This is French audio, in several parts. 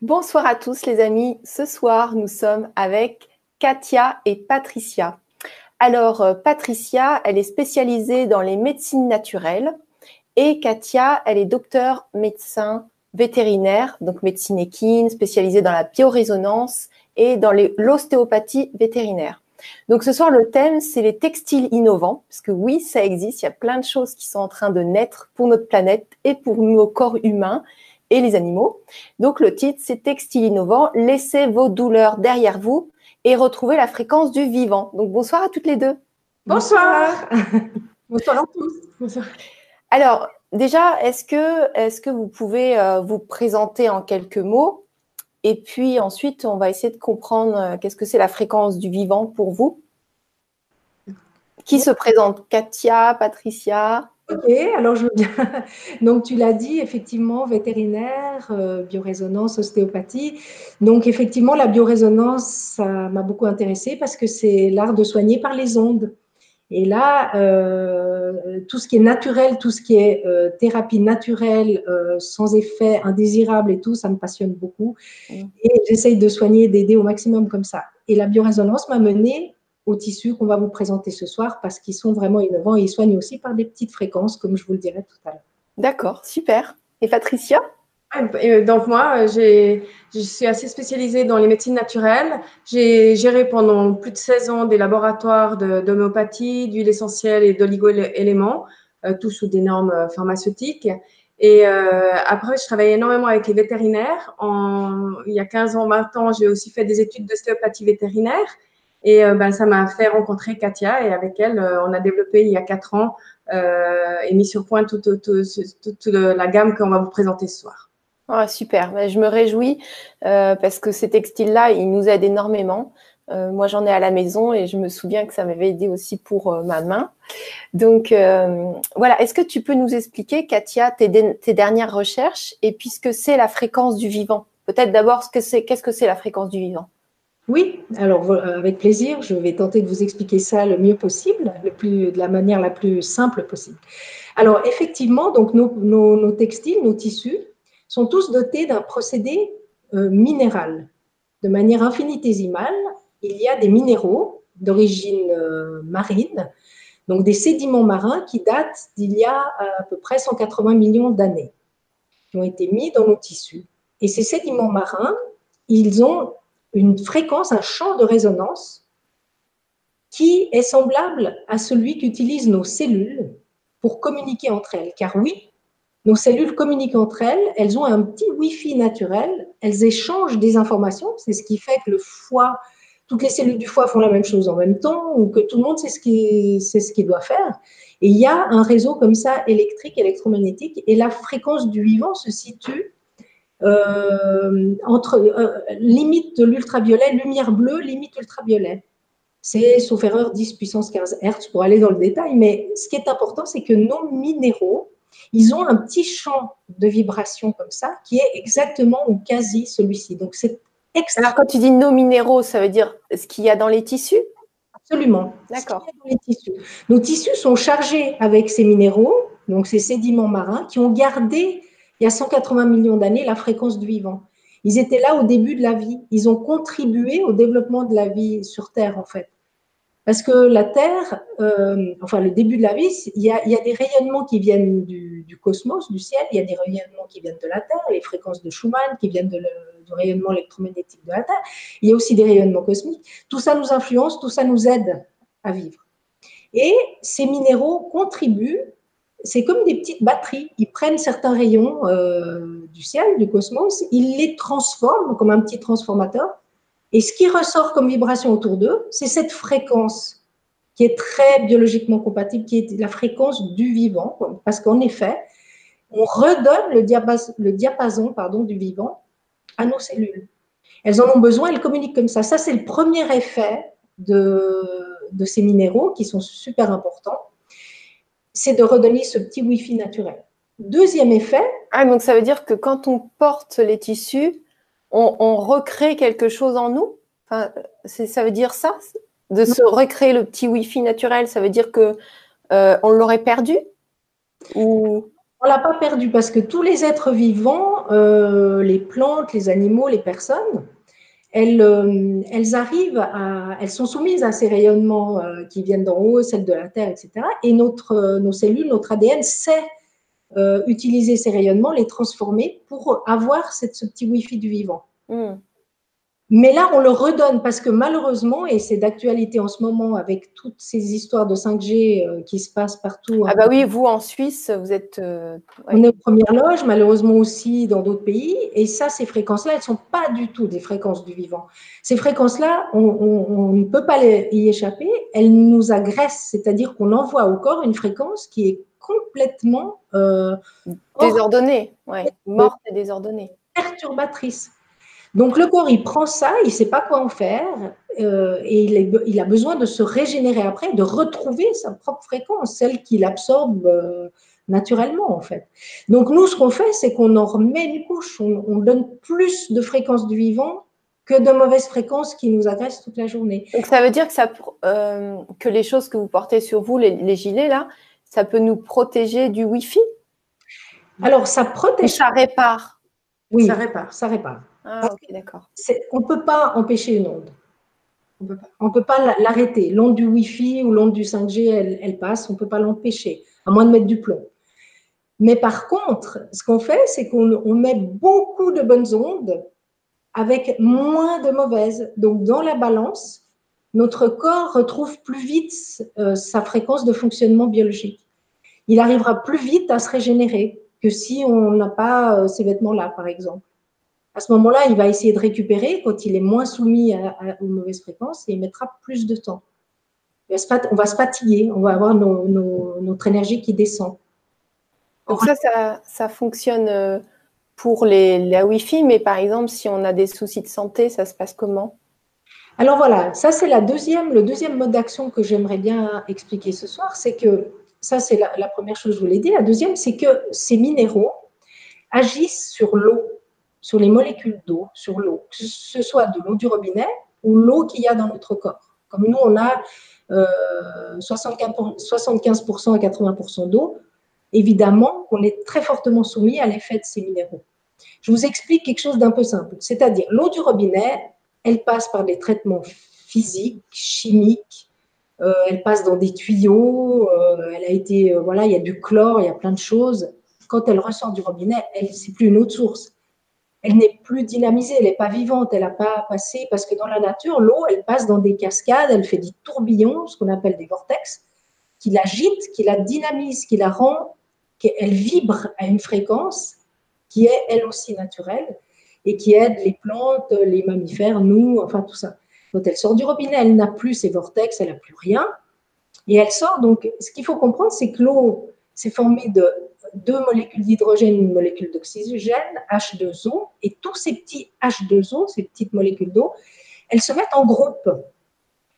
Bonsoir à tous les amis. Ce soir, nous sommes avec Katia et Patricia. Alors, euh, Patricia, elle est spécialisée dans les médecines naturelles et Katia, elle est docteur médecin vétérinaire, donc médecine équine, spécialisée dans la biorésonance et dans l'ostéopathie vétérinaire. Donc ce soir, le thème, c'est les textiles innovants, parce que oui, ça existe, il y a plein de choses qui sont en train de naître pour notre planète et pour nos corps humains et les animaux. Donc le titre, c'est Textiles innovants, laissez vos douleurs derrière vous et retrouvez la fréquence du vivant. Donc bonsoir à toutes les deux. Bonsoir. bonsoir à tous. Alors déjà, est-ce que, est que vous pouvez euh, vous présenter en quelques mots? Et puis ensuite, on va essayer de comprendre euh, qu'est-ce que c'est la fréquence du vivant pour vous? Qui se présente? Katia, Patricia? Ok, alors je veux bien. Donc tu l'as dit, effectivement, vétérinaire, euh, biorésonance, ostéopathie. Donc effectivement, la biorésonance, ça m'a beaucoup intéressée parce que c'est l'art de soigner par les ondes. Et là, euh, tout ce qui est naturel, tout ce qui est euh, thérapie naturelle, euh, sans effet indésirable et tout, ça me passionne beaucoup. Et j'essaye de soigner, d'aider au maximum comme ça. Et la biorésonance m'a mené aux tissus qu'on va vous présenter ce soir parce qu'ils sont vraiment innovants et ils soignent aussi par des petites fréquences, comme je vous le dirai tout à l'heure. D'accord, super. Et Patricia? Euh, donc moi, je suis assez spécialisée dans les médecines naturelles. J'ai géré pendant plus de 16 ans des laboratoires d'homéopathie, d'huile essentielle et d'oligo-éléments, euh, tous sous des normes euh, pharmaceutiques. Et après, je travaille énormément avec les vétérinaires. En, il y a 15 ans maintenant, j'ai aussi fait des études d'ostéopathie vétérinaire. Et ben, ça m'a fait rencontrer Katia et avec elle, on a développé il y a 4 ans et mis sur point toute la gamme qu'on va vous présenter ce soir. Ah, super, bah, je me réjouis euh, parce que ces textiles-là, ils nous aident énormément. Euh, moi, j'en ai à la maison et je me souviens que ça m'avait aidé aussi pour euh, ma main. Donc, voilà, est-ce que tu peux nous expliquer, Katia, tes, dernières recherches et puisque c'est la fréquence du vivant? Peut-être d'abord, qu'est-ce que c'est la fréquence du vivant? Oui, alors avec plaisir, je vais tenter de vous expliquer ça le mieux possible, le plus, de la manière la plus simple possible. Alors effectivement, donc nos textiles, nos tissus, sont tous dotés d'un procédé euh, minéral. De manière infinitésimale, il y a des minéraux d'origine euh, marine, donc des sédiments marins qui datent d'il y a à peu près 180 millions d'années, qui ont été mis dans nos tissus. Et ces sédiments marins, ils ont une fréquence, un champ de résonance qui est semblable à celui qu'utilisent nos cellules pour communiquer entre elles. Car oui, nos cellules communiquent entre elles, elles ont un petit Wi-Fi naturel, elles échangent des informations, c'est ce qui fait que le foie, toutes les cellules du foie font la même chose en même temps, ou que tout le monde sait ce qu'il doit faire. Et il y a un réseau comme ça électrique, électromagnétique, et la fréquence du vivant se situe euh, entre euh, limite de l'ultraviolet, lumière bleue, limite ultraviolet. C'est, sauf erreur, 10 puissance 15 Hertz pour aller dans le détail, mais ce qui est important, c'est que nos minéraux, ils ont un petit champ de vibration comme ça qui est exactement ou quasi celui-ci. Donc c'est Alors quand tu dis nos minéraux, ça veut dire ce qu'il y a dans les tissus? Absolument. D'accord. Nos tissus sont chargés avec ces minéraux, donc ces sédiments marins, qui ont gardé, il y a 180 millions d'années, la fréquence du vivant. Ils étaient là au début de la vie. Ils ont contribué au développement de la vie sur Terre, en fait. Parce que la Terre, euh, enfin le début de la vie, il y, a, des rayonnements qui viennent du, cosmos, du ciel, il y a des rayonnements qui viennent de la Terre, les fréquences de Schumann qui viennent du rayonnement électromagnétique de la Terre, il y a aussi des rayonnements cosmiques. Tout ça nous influence, tout ça nous aide à vivre. Et ces minéraux contribuent, c'est comme des petites batteries, ils prennent certains rayons euh, du ciel, du cosmos, ils les transforment comme un petit transformateur et ce qui ressort comme vibration autour d'eux, c'est cette fréquence qui est très biologiquement compatible, qui est la fréquence du vivant, parce qu'en effet, on redonne le diapason, pardon, du vivant à nos cellules. Elles en ont besoin, elles communiquent comme ça. Ça, c'est le premier effet de ces minéraux qui sont super importants, c'est de redonner ce petit Wi-Fi naturel. Deuxième effet. Ah, donc ça veut dire que quand on porte les tissus, on, recrée quelque chose en nous? Enfin, Ça veut dire ça? De se recréer le petit Wi-Fi naturel, ça veut dire que euh, on l'aurait perdu? Ou On ne l'a pas perdu parce que tous les êtres vivants, euh, les plantes, les animaux, les personnes, elles, euh, elles, arrivent à, elles sont soumises à ces rayonnements euh, qui viennent d'en haut, celles de la Terre, etc. Et notre, nos cellules, notre ADN sait utiliser ces rayonnements, les transformer pour avoir cette, ce petit Wi-Fi du vivant. Hmm. Mais là, on le redonne parce que malheureusement, et c'est d'actualité en ce moment avec toutes ces histoires de 5G euh, qui se passent partout. Ah bah oui, vous en Suisse, vous êtes... Euh, on est aux premières loges, malheureusement aussi dans d'autres pays. Et ça, ces fréquences-là, elles ne sont pas du tout des fréquences du vivant. Ces fréquences-là, on, ne peut pas y échapper. Elles nous agressent, c'est-à-dire qu'on envoie au corps une fréquence qui est complètement... Euh, désordonnée, ouais. morte et désordonnée. Perturbatrice. Donc le corps, il prend ça, il ne sait pas quoi en faire, euh, et il, a besoin de se régénérer après, de retrouver sa propre fréquence, celle qu'il absorbe euh, naturellement en fait. Donc nous, ce qu'on fait, c'est qu'on en remet une couche, on, donne plus de fréquences du vivant que de mauvaises fréquences qui nous agressent toute la journée. Donc ça veut dire que, ça, euh, que les choses que vous portez sur vous, les, gilets là, ça peut nous protéger du Wi-Fi? Alors ça protège. ça répare? Oui, ça répare. Ça répare. Ah, d'accord. On ne peut pas empêcher une onde. On ne peut pas l'arrêter. L'onde du Wi-Fi ou l'onde du 5G, elle, passe, on ne peut pas l'empêcher, à moins de mettre du plomb. Mais par contre, ce qu'on fait, c'est qu'on met beaucoup de bonnes ondes avec moins de mauvaises. Donc, dans la balance, notre corps retrouve plus vite euh, sa fréquence de fonctionnement biologique. Il arrivera plus vite à se régénérer que si on n'a pas euh, ces vêtements-là, par exemple à ce moment-là, il va essayer de récupérer quand il est moins soumis aux mauvaises fréquences et il mettra plus de temps. On va se fatiguer, on va avoir notre énergie qui descend. Donc ça, ça, fonctionne euh, pour les, la Wi-Fi, mais par exemple, si on a des soucis de santé, ça se passe comment? Alors voilà, ça c'est la deuxième, le deuxième mode d'action que j'aimerais bien expliquer ce soir, c'est que ça c'est la, la, première chose que je voulais dire. La deuxième, c'est que ces minéraux agissent sur l'eau sur les molécules d'eau, sur l'eau, que ce soit de l'eau du robinet ou l'eau qu'il y a dans notre corps. Comme nous, on a 75%, à 80% d'eau, évidemment qu'on est très fortement soumis à l'effet de ces minéraux. Je vous explique quelque chose d'un peu simple, c'est-à-dire l'eau du robinet, elle passe par des traitements physiques, chimiques, euh, elle passe dans des tuyaux, euh, elle a été, euh, voilà, il y a du chlore, il y a plein de choses. Quand elle ressort du robinet, elle, c'est plus une autre source elle n'est plus dynamisée, elle n'est pas vivante, elle n'a pas passé, parce que dans la nature, l'eau, elle passe dans des cascades, elle fait des tourbillons, ce qu'on appelle des vortex, qui l'agitent, qui la dynamisent, qui la rend, qu'elle vibre à une fréquence qui est elle aussi naturelle et qui aide les plantes, les mammifères, nous, enfin tout ça. Quand elle sort du robinet, elle n'a plus ses vortex, elle n'a plus rien. Et elle sort, donc ce qu'il faut comprendre, c'est que l'eau s'est formée de deux molécules d'hydrogène, une molécule d'oxygène, H2O, et tous ces petits H2O, ces petites molécules d'eau, elles se mettent en groupe.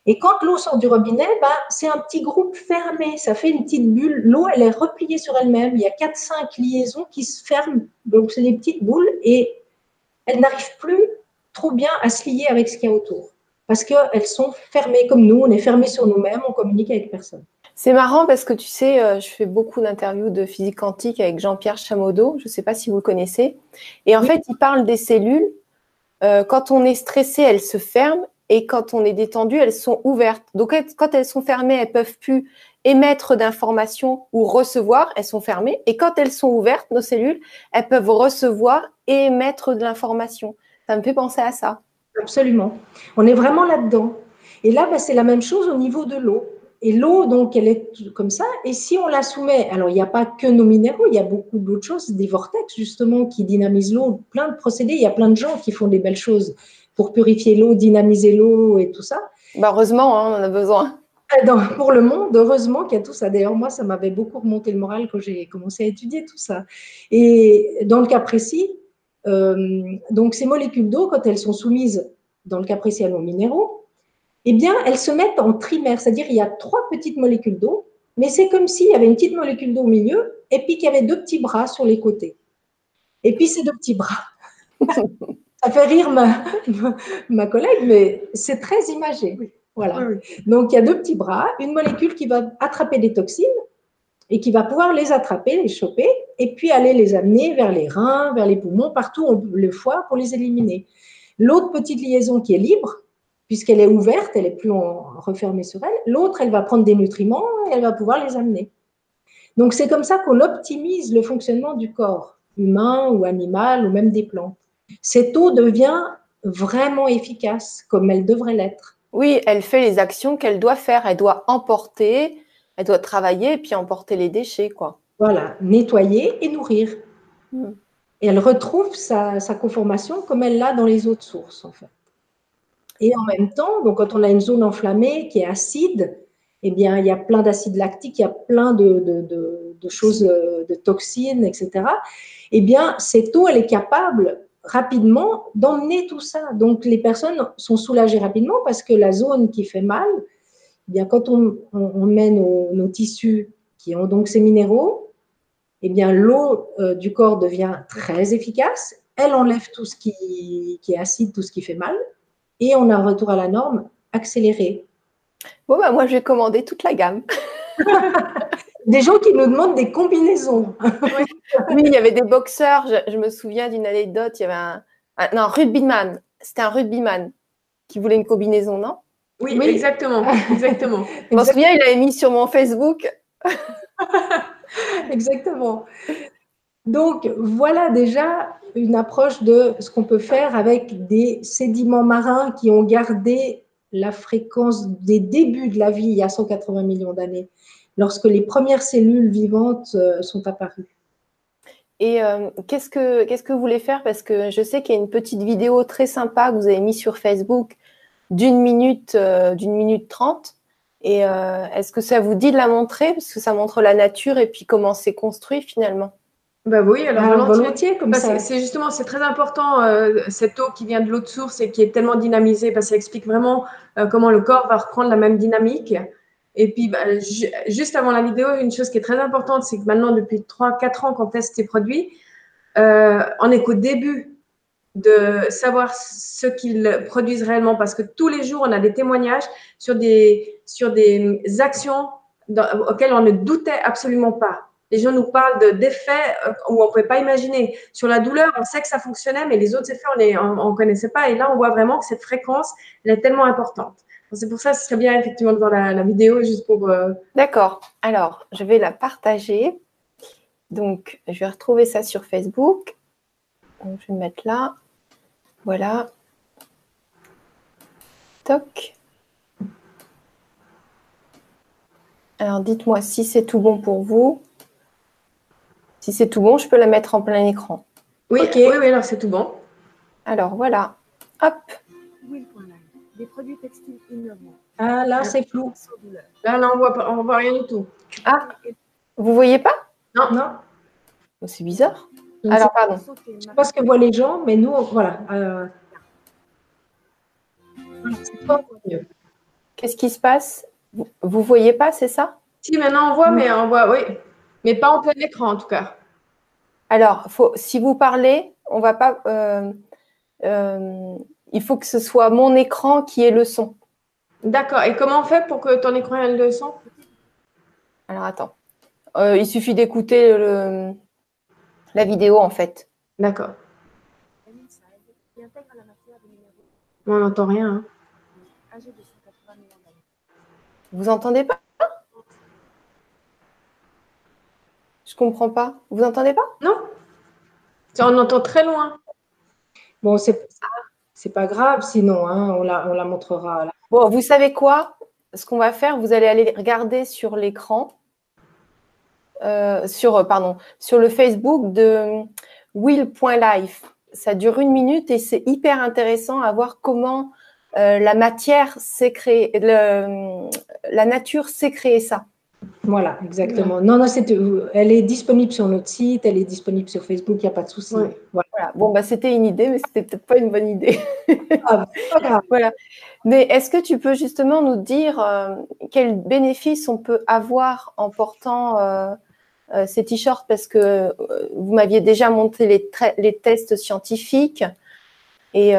Et quand l'eau sort du robinet, bah, c'est un petit groupe fermé, ça fait une petite bulle. L'eau, elle est repliée sur elle-même. Il y a 4-5 liaisons qui se ferment. Donc, c'est des petites boules et elles n'arrivent plus trop bien à se lier avec ce qu'il y a autour. Parce qu'elles sont fermées comme nous, on est fermé sur nous-mêmes, on communique avec personne. C'est marrant parce que tu sais, euh, je fais beaucoup d'interviews de physique quantique avec Jean-Pierre Chamodo. Je ne sais pas si vous le connaissez. Et en fait, il parle des cellules. Euh, quand on est stressé, elles se ferment. Et quand on est détendu, elles sont ouvertes. Donc, quand elles sont fermées, elles peuvent plus émettre d'informations ou recevoir. Elles sont fermées. Et quand elles sont ouvertes, nos cellules, elles peuvent recevoir et émettre de l'information. Ça me fait penser à ça. Absolument. On est vraiment là-dedans. Et là, bah, c'est la même chose au niveau de l'eau. Et l'eau, donc, elle est comme ça. Et si on la soumet, alors il n'y a pas que nos minéraux, il y a beaucoup d'autres choses, des vortex justement qui dynamisent l'eau, plein de procédés. Il y a plein de gens qui font des belles choses pour purifier l'eau, dynamiser l'eau et tout ça. Bah heureusement, hein, on en a besoin. Eh, pour le monde, heureusement qu'il y a tout ça. D'ailleurs, moi, ça m'avait beaucoup remonté le moral quand j'ai commencé à étudier tout ça. Et dans le cas précis, euh, donc ces molécules d'eau, quand elles sont soumises, dans le cas précis à nos minéraux, eh bien, elles se mettent en trimère, c'est-à-dire il y a trois petites molécules d'eau, mais c'est comme s'il y avait une petite molécule d'eau au milieu et puis qu'il y avait deux petits bras sur les côtés. Et puis ces deux petits bras. Ça fait rire ma, ma collègue, mais c'est très imagé. Voilà. Donc il y a deux petits bras, une molécule qui va attraper des toxines et qui va pouvoir les attraper, les choper, et puis aller les amener vers les reins, vers les poumons, partout le foie pour les éliminer. L'autre petite liaison qui est libre, puisqu'elle est ouverte, elle est plus refermée sur elle, l'autre, elle va prendre des nutriments et elle va pouvoir les amener. Donc c'est comme ça qu'on optimise le fonctionnement du corps, humain ou animal ou même des plantes. Cette eau devient vraiment efficace, comme elle devrait l'être. Oui, elle fait les actions qu'elle doit faire. Elle doit emporter, elle doit travailler et puis emporter les déchets, quoi. Voilà, nettoyer et nourrir. Hmm. Et elle retrouve sa, conformation comme elle l'a dans les autres sources, en fait. Et en même temps, donc quand on a une zone enflammée qui est acide, eh bien, il y a plein d'acide lactique, il y a plein de, choses, euh, de toxines, etc. Eh bien, cette eau, elle est capable rapidement d'emmener tout ça. Donc, les personnes sont soulagées rapidement parce que la zone qui fait mal, eh bien, quand on, met nos, tissus qui ont donc ces minéraux, eh bien, l'eau euh, du corps devient très efficace. Elle enlève tout ce qui, est acide, tout ce qui fait mal, et on a un retour à la norme accéléré. Bon, bah, moi, je vais commander toute la gamme. des gens qui nous demandent des combinaisons. oui, il y avait des boxeurs. Je, me souviens d'une anecdote. Il y avait un, non, rugbyman. C'était un rugbyman qui voulait une combinaison, non? Oui, exactement, exactement. je me souviens, il avait mis sur mon Facebook. exactement. Donc voilà déjà une approche de ce qu'on peut faire avec des sédiments marins qui ont gardé la fréquence des débuts de la vie il y a 180 millions d'années lorsque les premières cellules vivantes euh, sont apparues. Et euh, qu'est-ce que vous voulez faire? Parce que je sais qu'il y a une petite vidéo très sympa que vous avez mise sur Facebook d'une minute euh, d'une minute trente. Et est-ce que ça vous dit de la montrer? Parce que ça montre la nature et puis comment c'est construit finalement bah oui, alors ah, volontiers, comme ça. C'est justement, c'est très important cette eau qui vient de l'eau de source et qui est tellement dynamisée parce que ça explique vraiment comment le corps va reprendre la même dynamique. Et puis, bah, juste avant la vidéo, une chose qui est très importante, c'est que maintenant, depuis 3-4 ans qu'on teste ces produits, euh, on est qu'au début de savoir ce qu'ils produisent réellement parce que tous les jours, on a des témoignages sur des, sur des actions auxquelles on ne doutait absolument pas. Les gens nous parlent d'effets euh, où on ne pouvait pas imaginer. Sur la douleur, on sait que ça fonctionnait, mais les autres effets, on ne on, connaissait pas. Et là, on voit vraiment que cette fréquence, elle est tellement importante. C'est pour ça que ce serait bien effectivement de voir la, vidéo juste pour. Euh, D'accord. Alors, je vais la partager. Donc, je vais retrouver ça sur Facebook. Je vais me mettre là. Voilà. Toc. Alors, dites-moi si c'est tout bon pour vous. Si c'est tout bon, je peux la mettre en plein écran. Oui, oui, oui, alors c'est tout bon. Alors, voilà. Hop des produits textiles innovants. Ah, là, c'est flou. Là, là, on voit, on voit rien du tout. Ah, vous voyez pas? Non, non. Oh, c'est bizarre. Alors, pardon. Je ne sais pas ce que voient les gens, mais nous, voilà. Euh... Qu'est-ce qui se passe? Vous ne voyez pas, c'est ça? Si, maintenant on voit, mais on voit, oui. Mais pas en plein écran, en tout cas. Alors, faut, si vous parlez, on va pas. Euh, euh, il faut que ce soit mon écran qui ait le son. D'accord. Et comment on fait pour que ton écran ait le son? Alors attends. Euh, il suffit d'écouter la vidéo en fait. D'accord. On n'entend rien. Hein. Vous entendez pas? Comprends pas. Vous entendez pas? Non. On entend très loin. Bon, c'est c'est pas grave, sinon, hein, on, la, on la montrera. Bon, vous savez quoi? Ce qu'on va faire, vous allez aller regarder sur l'écran, euh, sur, pardon, sur le Facebook de will.life. Ça dure une minute et c'est hyper intéressant à voir comment euh, la matière s'est créée, la nature s'est créée ça. Voilà, exactement. Non, non, elle est disponible sur notre site, elle est disponible sur Facebook, il n'y a pas de souci. Voilà. Bon, bah, c'était une idée, mais c'était peut-être pas une bonne idée. Ah, voilà. Mais est-ce que tu peux justement nous dire euh, quels bénéfices on peut avoir en portant euh, euh, ces t-shirts? Parce que vous m'aviez déjà monté les, les tests scientifiques. Et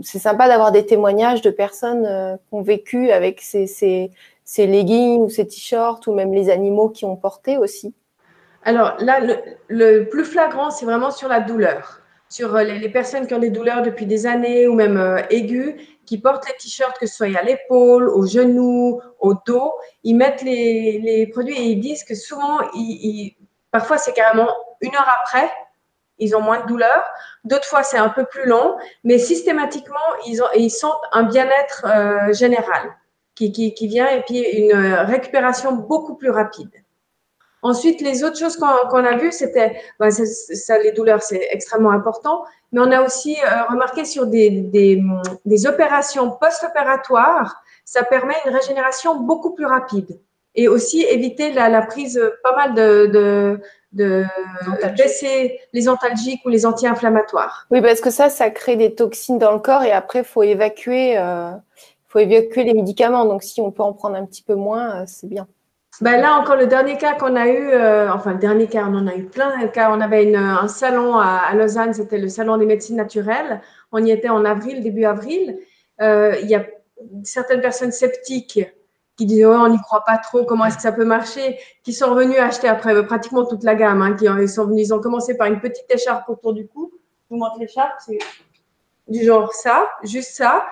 c'est sympa d'avoir des témoignages de personnes qui ont vécu avec ces, ces leggings ou ces t-shirts ou même les animaux qui ont porté aussi Alors là, le, plus flagrant, c'est vraiment sur la douleur. Sur euh, les, personnes qui ont des douleurs depuis des années ou même euh, aiguës, qui portent les t-shirts, que ce soit à l'épaule, au genou, au dos, ils mettent les, produits et ils disent que souvent, parfois c'est carrément une heure après, ils ont moins de douleur. D'autres fois, c'est un peu plus long, mais systématiquement, ils, ont, ils sentent un bien-être euh, général qui, qui, qui, vient et puis une récupération beaucoup plus rapide. Ensuite, les autres choses qu'on a vues, c'était, bah, ça, les douleurs, c'est extrêmement important, mais on a aussi euh, remarqué sur des, des, des opérations post-opératoires, ça permet une régénération beaucoup plus rapide et aussi éviter la, la prise pas mal de, de, de baisser les antalgiques ou les anti-inflammatoires. Oui, parce que ça, ça crée des toxines dans le corps et après, il faut évacuer, euh, faut évacuer les médicaments. Donc, si on peut en prendre un petit peu moins, euh, c'est bien. Ben là, encore le dernier cas qu'on a eu, euh, enfin, le dernier cas, on en a eu plein cas. On avait un salon à, Lausanne, c'était le salon des médecines naturelles. On y était en avril, début avril. Euh, il y a certaines personnes sceptiques qui disaient on n'y croit pas trop, comment est-ce que ça peut marcher, qui sont revenus acheter après pratiquement toute la gamme, hein, qui ils sont venus, ils ont commencé par une petite écharpe autour du cou. Je vous montre l'écharpe, c'est du genre ça, juste ça,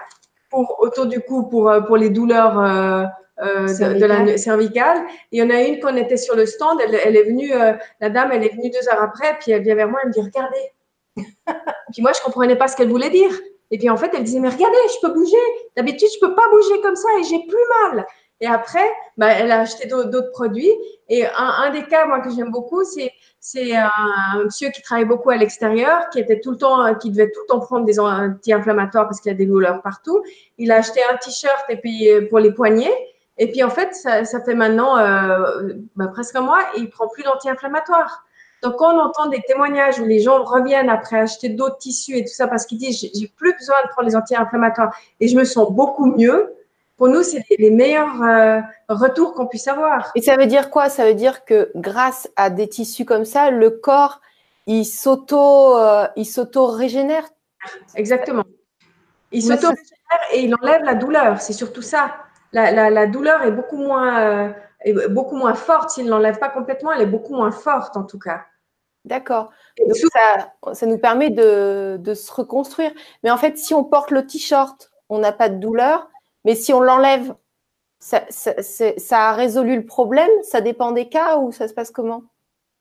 pour autour du cou pour euh, pour les douleurs euh, euh de, la cervicale. il y en a une qu'on était sur le stand, elle, elle est venue, la dame, elle est venue deux heures après, puis elle vient vers moi, elle me dit regardez. puis moi je comprenais pas ce qu'elle voulait dire. Et puis en fait, elle disait mais regardez, je peux bouger. D'habitude, je peux pas bouger comme ça et j'ai plus mal. Et après, bah, elle a acheté d'autres produits. Et un, un, des cas, moi, que j'aime beaucoup, c'est c'est un monsieur qui travaille beaucoup à l'extérieur, qui était tout le temps, qui devait tout le temps prendre des anti-inflammatoires parce qu'il a des douleurs partout. Il a acheté un t-shirt et euh, pour les poignets. Et puis en fait, ça, ça fait maintenant euh, bah, presque un mois et il prend plus d'anti-inflammatoires. Donc quand on entend des témoignages où les gens reviennent après acheter d'autres tissus et tout ça parce qu'ils disent j'ai plus besoin de prendre les anti-inflammatoires et je me sens beaucoup mieux, pour nous, c'est les meilleurs euh, retours qu'on puisse avoir. Et ça veut dire quoi? Ça veut dire que grâce à des tissus comme ça, le corps, il s'auto, euh, il s'auto-régénère? Exactement. Il s'auto-régénère et il enlève la douleur. C'est surtout ça. La, douleur est beaucoup moins, euh, beaucoup moins forte. S'il ne l'enlève pas complètement, elle est beaucoup moins forte en tout cas. D'accord. Donc ça, ça, nous permet de, de se reconstruire. Mais en fait, si on porte le t-shirt, on n'a pas de douleur. Mais si on l'enlève, ça, a résolu le problème? Ça dépend des cas ou ça se passe comment?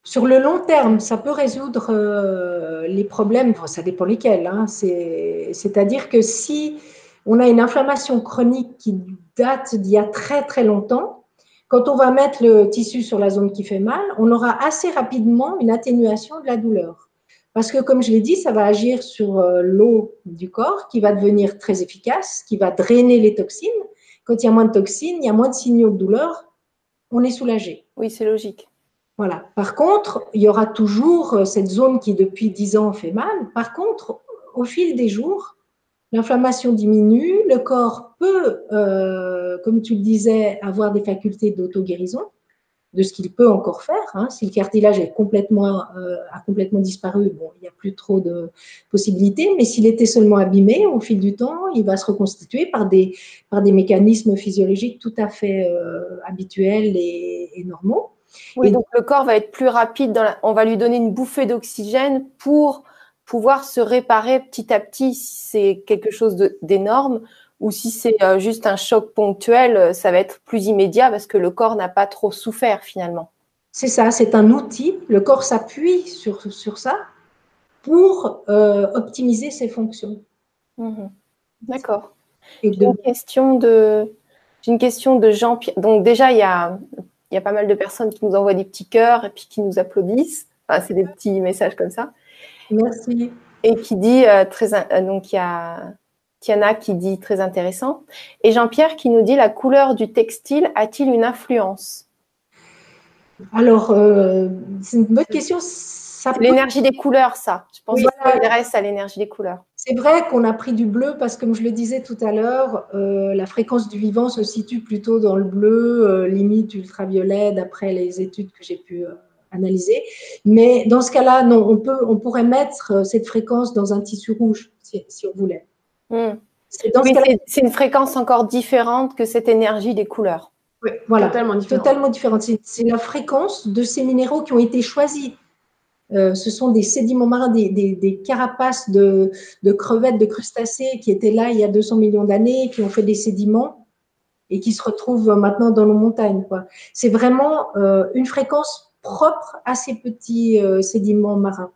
Sur le long terme, ça peut résoudre euh, les problèmes, ça dépend lesquels. Hein. C'est-à-dire que si on a une inflammation chronique qui date d'il y a très très longtemps, quand on va mettre le tissu sur la zone qui fait mal, on aura assez rapidement une atténuation de la douleur. Parce que, comme je l'ai dit, ça va agir sur euh, l'eau du corps qui va devenir très efficace, qui va drainer les toxines. Quand il y a moins de toxines, il y a moins de signaux de douleur, on est soulagé. Oui, c'est logique. Voilà. Par contre, il y aura toujours euh, cette zone qui, depuis 10 ans, fait mal. Par contre, au fil des jours, l'inflammation diminue, le corps peut, euh, comme tu le disais, avoir des facultés d'auto-guérison de ce qu'il peut encore faire. Hein. Si le cartilage est complètement, euh, a complètement disparu, bon, il n'y a plus trop de possibilités, mais s'il était seulement abîmé, au fil du temps, il va se reconstituer par des, par des mécanismes physiologiques tout à fait euh, habituels et, normaux. Oui, donc le corps va être plus rapide, dans on va lui donner une bouffée d'oxygène pour pouvoir se réparer petit à petit si c'est quelque chose d'énorme ou si c'est euh, juste un choc ponctuel, euh, ça va être plus immédiat parce que le corps n'a pas trop souffert finalement. C'est ça, c'est un outil. Le corps s'appuie sur, sur ça pour euh, optimiser ses fonctions. Mhm. D'accord. J'ai une question de, une question de Jean-Pierre. Donc déjà, il y a, il y a pas mal de personnes qui nous envoient des petits cœurs et puis qui nous applaudissent. Enfin, c'est des petits messages comme ça. Merci. Et qui dit très, donc il y a Tiana qui dit très intéressant. Et Jean-Pierre qui nous dit la couleur du textile a-t-il une influence? Alors, euh, c'est une bonne question. L'énergie des couleurs, ça. Je pense que ça intéresse à l'énergie des couleurs. C'est vrai qu'on a pris du bleu parce que, comme je le disais tout à l'heure, euh, la fréquence du vivant se situe plutôt dans le bleu, euh, limite ultraviolet, d'après les études que j'ai pu analyser. Mais dans ce cas-là, non, on, peut, on pourrait mettre cette fréquence dans un tissu rouge, si on voulait. Hmm. C'est une fréquence encore différente que cette énergie des couleurs. Oui, voilà, totalement différente. Totalement différente. C'est la fréquence de ces minéraux qui ont été choisis. Euh, ce sont des sédiments marins, des, carapaces de, crevettes, de crustacés qui étaient là il y a 200 millions d'années, qui ont fait des sédiments et qui se retrouvent maintenant dans nos montagnes. C'est vraiment euh, une fréquence propre à ces petits euh, sédiments marins.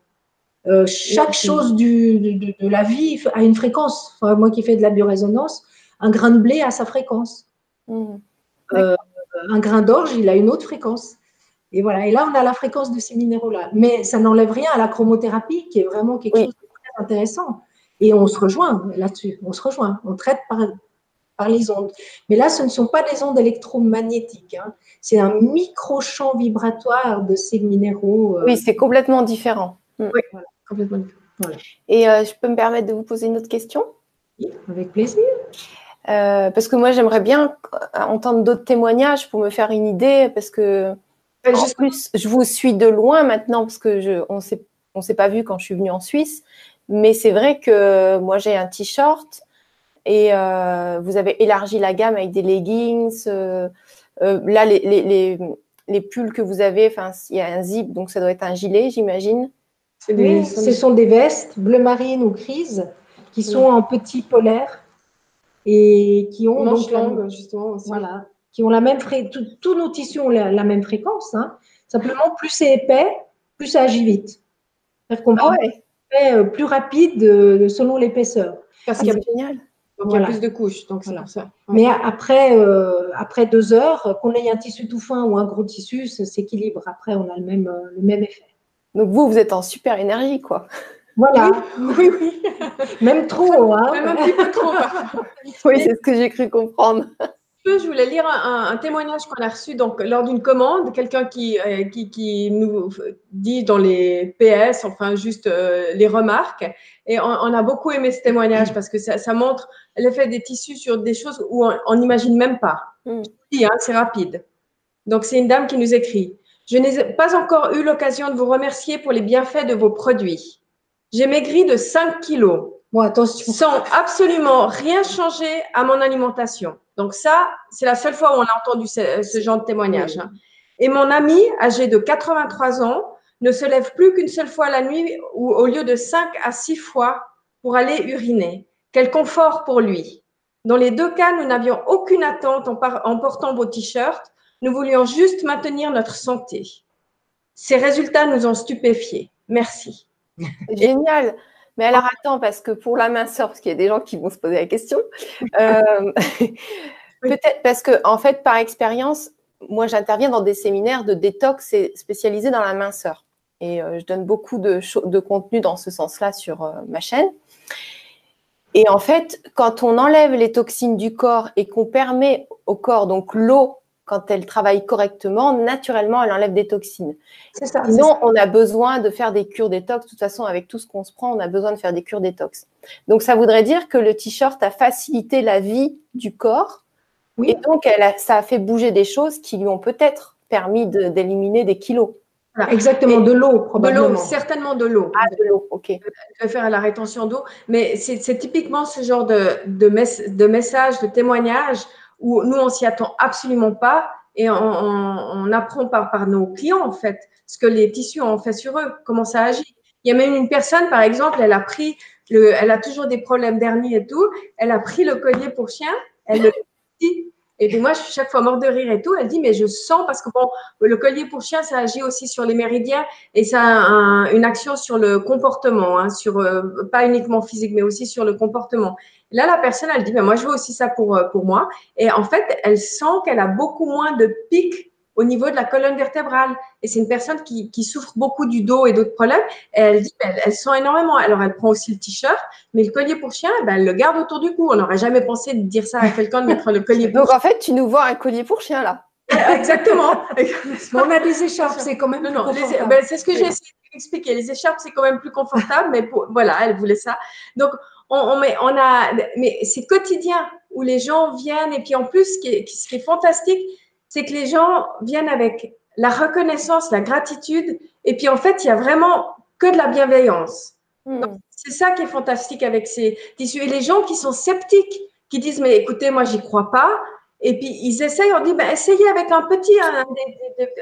Chaque chose de, la vie a une fréquence. moi qui fais de la biorésonance, un grain de blé a sa fréquence. Mmh. un grain d'orge, il a une autre fréquence. Et voilà. Et là, on a la fréquence de ces minéraux-là. Mais ça n'enlève rien à la chromothérapie, qui est vraiment quelque chose de très intéressant. Et on se rejoint là-dessus. On se rejoint. On traite par, par les ondes. Mais là, ce ne sont pas des ondes électromagnétiques. Hein. C'est un micro-champ vibratoire de ces minéraux. Euh. Oui, c'est complètement différent. Mm. Oui, complètement différent. Et euh, je peux me permettre de vous poser une autre question? Oui, avec plaisir. Euh, parce que moi, j'aimerais bien entendre d'autres témoignages pour me faire une idée, parce que en plus, je vous suis de loin maintenant parce que je, on s'est, on s'est pas vu quand je suis venue en Suisse. Mais c'est vrai que moi j'ai un t-shirt et euh, vous avez élargi la gamme avec des leggings. Euh, euh, là, les, les, les, pulls que vous avez, enfin, il y a un zip, donc ça doit être un gilet, j'imagine. Oui, ce sont des vestes bleu marine ou grises qui sont en petit polaire et qui ont longues justement aussi. Voilà, qui ont la même fréquence, tous nos tissus ont la, même fréquence. Hein. Simplement, plus c'est épais, plus ça agit vite. C'est-à-dire qu'on ah euh, plus rapide euh, selon l'épaisseur. Parce qu'il y a génial. Donc il y a plus de couches. Donc ça. Mais après, euh, après deux heures, qu'on ait un tissu tout fin ou un gros tissu, ça s'équilibre. Après, on a le même, le même effet. Donc vous, vous êtes en super énergie, quoi. Voilà. Oui, oui. Même trop, hein. Même un petit peu trop. oui, c'est ce que j'ai cru comprendre je voulais lire un, témoignage qu'on a reçu donc, lors d'une commande, quelqu'un qui, euh, qui, qui, nous dit dans les PS, enfin juste euh, les remarques. Et on, on, a beaucoup aimé ce témoignage parce que ça, ça montre l'effet des tissus sur des choses où on n'imagine même pas. Mm. hein, c'est rapide. Donc c'est une dame qui nous écrit. Je n'ai pas encore eu l'occasion de vous remercier pour les bienfaits de vos produits. J'ai maigri de 5 kilos. Bon, attention. Sans absolument rien changer à mon alimentation. Donc ça, c'est la seule fois où on a entendu ce, genre de témoignage. Hein. Et mon ami, âgé de 83 ans, ne se lève plus qu'une seule fois la nuit ou au lieu de cinq à six fois pour aller uriner. Quel confort pour lui. Dans les deux cas, nous n'avions aucune attente en, en portant vos t-shirts. Nous voulions juste maintenir notre santé. Ces résultats nous ont stupéfiés. Merci. Génial. Mais alors attends, parce que pour la minceur, parce qu'il y a des gens qui vont se poser la question, euh, peut-être parce que en fait, par expérience, moi j'interviens dans des séminaires de détox spécialisés dans la minceur. Et euh, je donne beaucoup de, de contenu dans ce sens-là sur euh, ma chaîne. Et en fait, quand on enlève les toxines du corps et qu'on permet au corps, donc l'eau quand elle travaille correctement, naturellement, elle enlève des toxines. Ça, Sinon, on a besoin de faire des cures détox. De toute façon, avec tout ce qu'on se prend, on a besoin de faire des cures détox. Donc, ça voudrait dire que le t-shirt a facilité la vie du corps. Oui. Et donc, elle ça a fait bouger des choses qui lui ont peut-être permis d'éliminer des kilos. exactement, de l'eau, probablement. De l'eau, certainement de l'eau. Ah, de l'eau, ok. De faire la rétention d'eau. Mais c'est typiquement ce genre de, de, de message, de témoignage où nous, on s'y attend absolument pas et on, apprend par, par nos clients, en fait, ce que les tissus ont fait sur eux, comment ça agit. Il y a même une personne, par exemple, elle a pris le, elle a toujours des problèmes derniers et tout, elle a pris le collier pour chien, elle le dit, et puis moi, je suis chaque fois mort de rire et tout. Elle dit, mais je sens, parce que bon, le collier pour chien, ça agit aussi sur les méridiens et ça a une action sur le comportement, hein, sur euh, pas uniquement physique, mais aussi sur le comportement. Là, la personne, elle dit, mais moi, je veux aussi ça pour, euh, pour moi. Et en fait, elle sent qu'elle a beaucoup moins de pics au niveau de la colonne vertébrale. Et c'est une personne qui, qui, souffre beaucoup du dos et d'autres problèmes. Et elle dit, elle, elle, sent énormément. Alors, elle prend aussi le t-shirt, mais le collier pour chien, ben, elle le garde autour du cou. On n'aurait jamais pensé de dire ça à quelqu'un de mettre le collier pour Donc, en fait, tu nous vois un collier pour chien, là. Exactement. on a des écharpes, c'est quand même. Non, non, ben, c'est ce que j'ai essayé d'expliquer. Les écharpes, c'est quand même plus confortable, mais voilà, elle voulait ça. Donc, on, met, on a, mais c'est quotidien où les gens viennent et puis en plus, ce qui est, ce qui est fantastique, c'est que les gens viennent avec la reconnaissance, la gratitude et puis en fait, il y a vraiment que de la bienveillance. Hmm. C'est ça qui est fantastique avec ces tissus. Et les gens qui sont sceptiques, qui disent mais écoutez, moi j'y crois pas, Et puis ils essayent, on dit, ben, essayez avec un petit,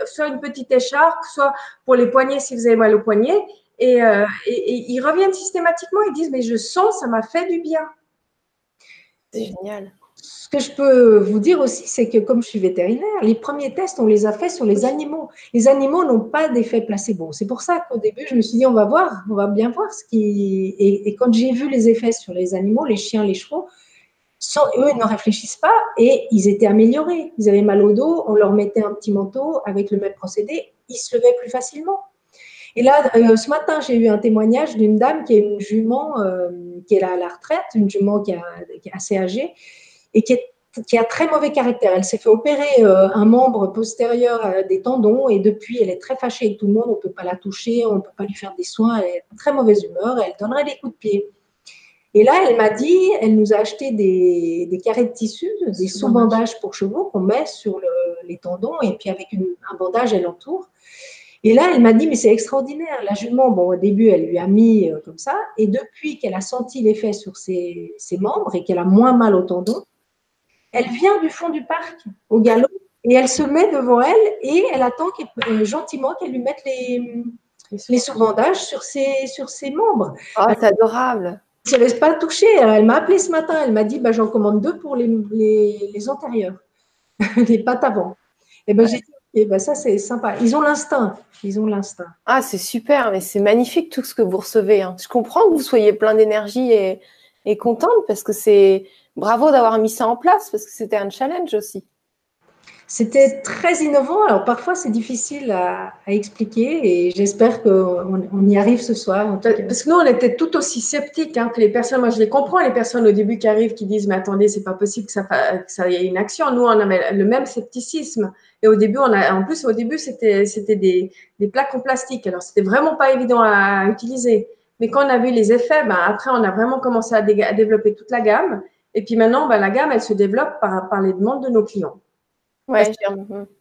soit une petite écharpe, soit pour les poignets si vous avez mal au poignet. Et, euh, et, ils reviennent systématiquement, ils disent, mais je sens, ça m'a fait du bien. C'est génial. Ce que je peux vous dire aussi, c'est que comme je suis vétérinaire, les premiers tests, on les a faits sur les animaux. Les animaux n'ont pas d'effet placebo. C'est pour ça qu'au début, je me suis dit, on va voir, on va bien voir ce qui. Et, quand j'ai vu les effets sur les animaux, les chiens, les chevaux, eux, ils ne réfléchissent pas et ils étaient améliorés. Ils avaient mal au dos, on leur mettait un petit manteau avec le même procédé, ils se levaient plus facilement. Et là, euh, ce matin, j'ai eu un témoignage d'une dame qui est une jument euh, qui est à la retraite, une jument qui est assez âgée et qui, est, qui, a très mauvais caractère. Elle s'est fait opérer euh, un membre postérieur des tendons et depuis, elle est très fâchée avec tout le monde. On ne peut pas la toucher, on ne peut pas lui faire des soins. Elle est très mauvaise humeur. Elle donnerait des coups de pied. Et là, elle m'a dit, elle nous a acheté des, des carrés de tissu, des sous-bandages pour chevaux qu'on met sur le, les tendons et puis avec une, un bandage, elle entoure. Et là, elle m'a dit, mais c'est extraordinaire. La jument, bon, au début, elle lui a mis euh, comme ça. Et depuis qu'elle a senti l'effet sur ses, ses, membres et qu'elle a moins mal au tendon, elle vient du fond du parc au galop et elle se met devant elle et elle attend euh, gentiment qu'elle lui mette les, les sous-bandages sur ses, sur ses membres. Oh, c'est adorable. Elle ne laisse pas toucher. Elle m'a appelé ce matin. Elle m'a dit, bah, j'en commande deux pour les, les, les antérieurs, les pattes avant. Et ben, j'ai dit, et ben ça, c'est sympa. Ils ont l'instinct. Ils ont l'instinct. Ah, c'est super, mais c'est magnifique tout ce que vous recevez. Hein. Je comprends que vous soyez plein d'énergie et, et contente parce que c'est bravo d'avoir mis ça en place parce que c'était un challenge aussi. C'était très innovant. Alors parfois c'est difficile à, expliquer et j'espère qu'on on y arrive ce soir. Parce que nous on était tout aussi sceptiques hein, que les personnes. Moi je les comprends les personnes au début qui arrivent qui disent mais attendez c'est pas possible que ça que ça y ait une action. Nous on avait le même scepticisme et au début on a en plus au début c'était c'était des, des plaques en plastique alors c'était vraiment pas évident à, utiliser. Mais quand on a vu les effets, ben, après on a vraiment commencé à, développer toute la gamme et puis maintenant ben, la gamme elle se développe par par les demandes de nos clients. Ouais,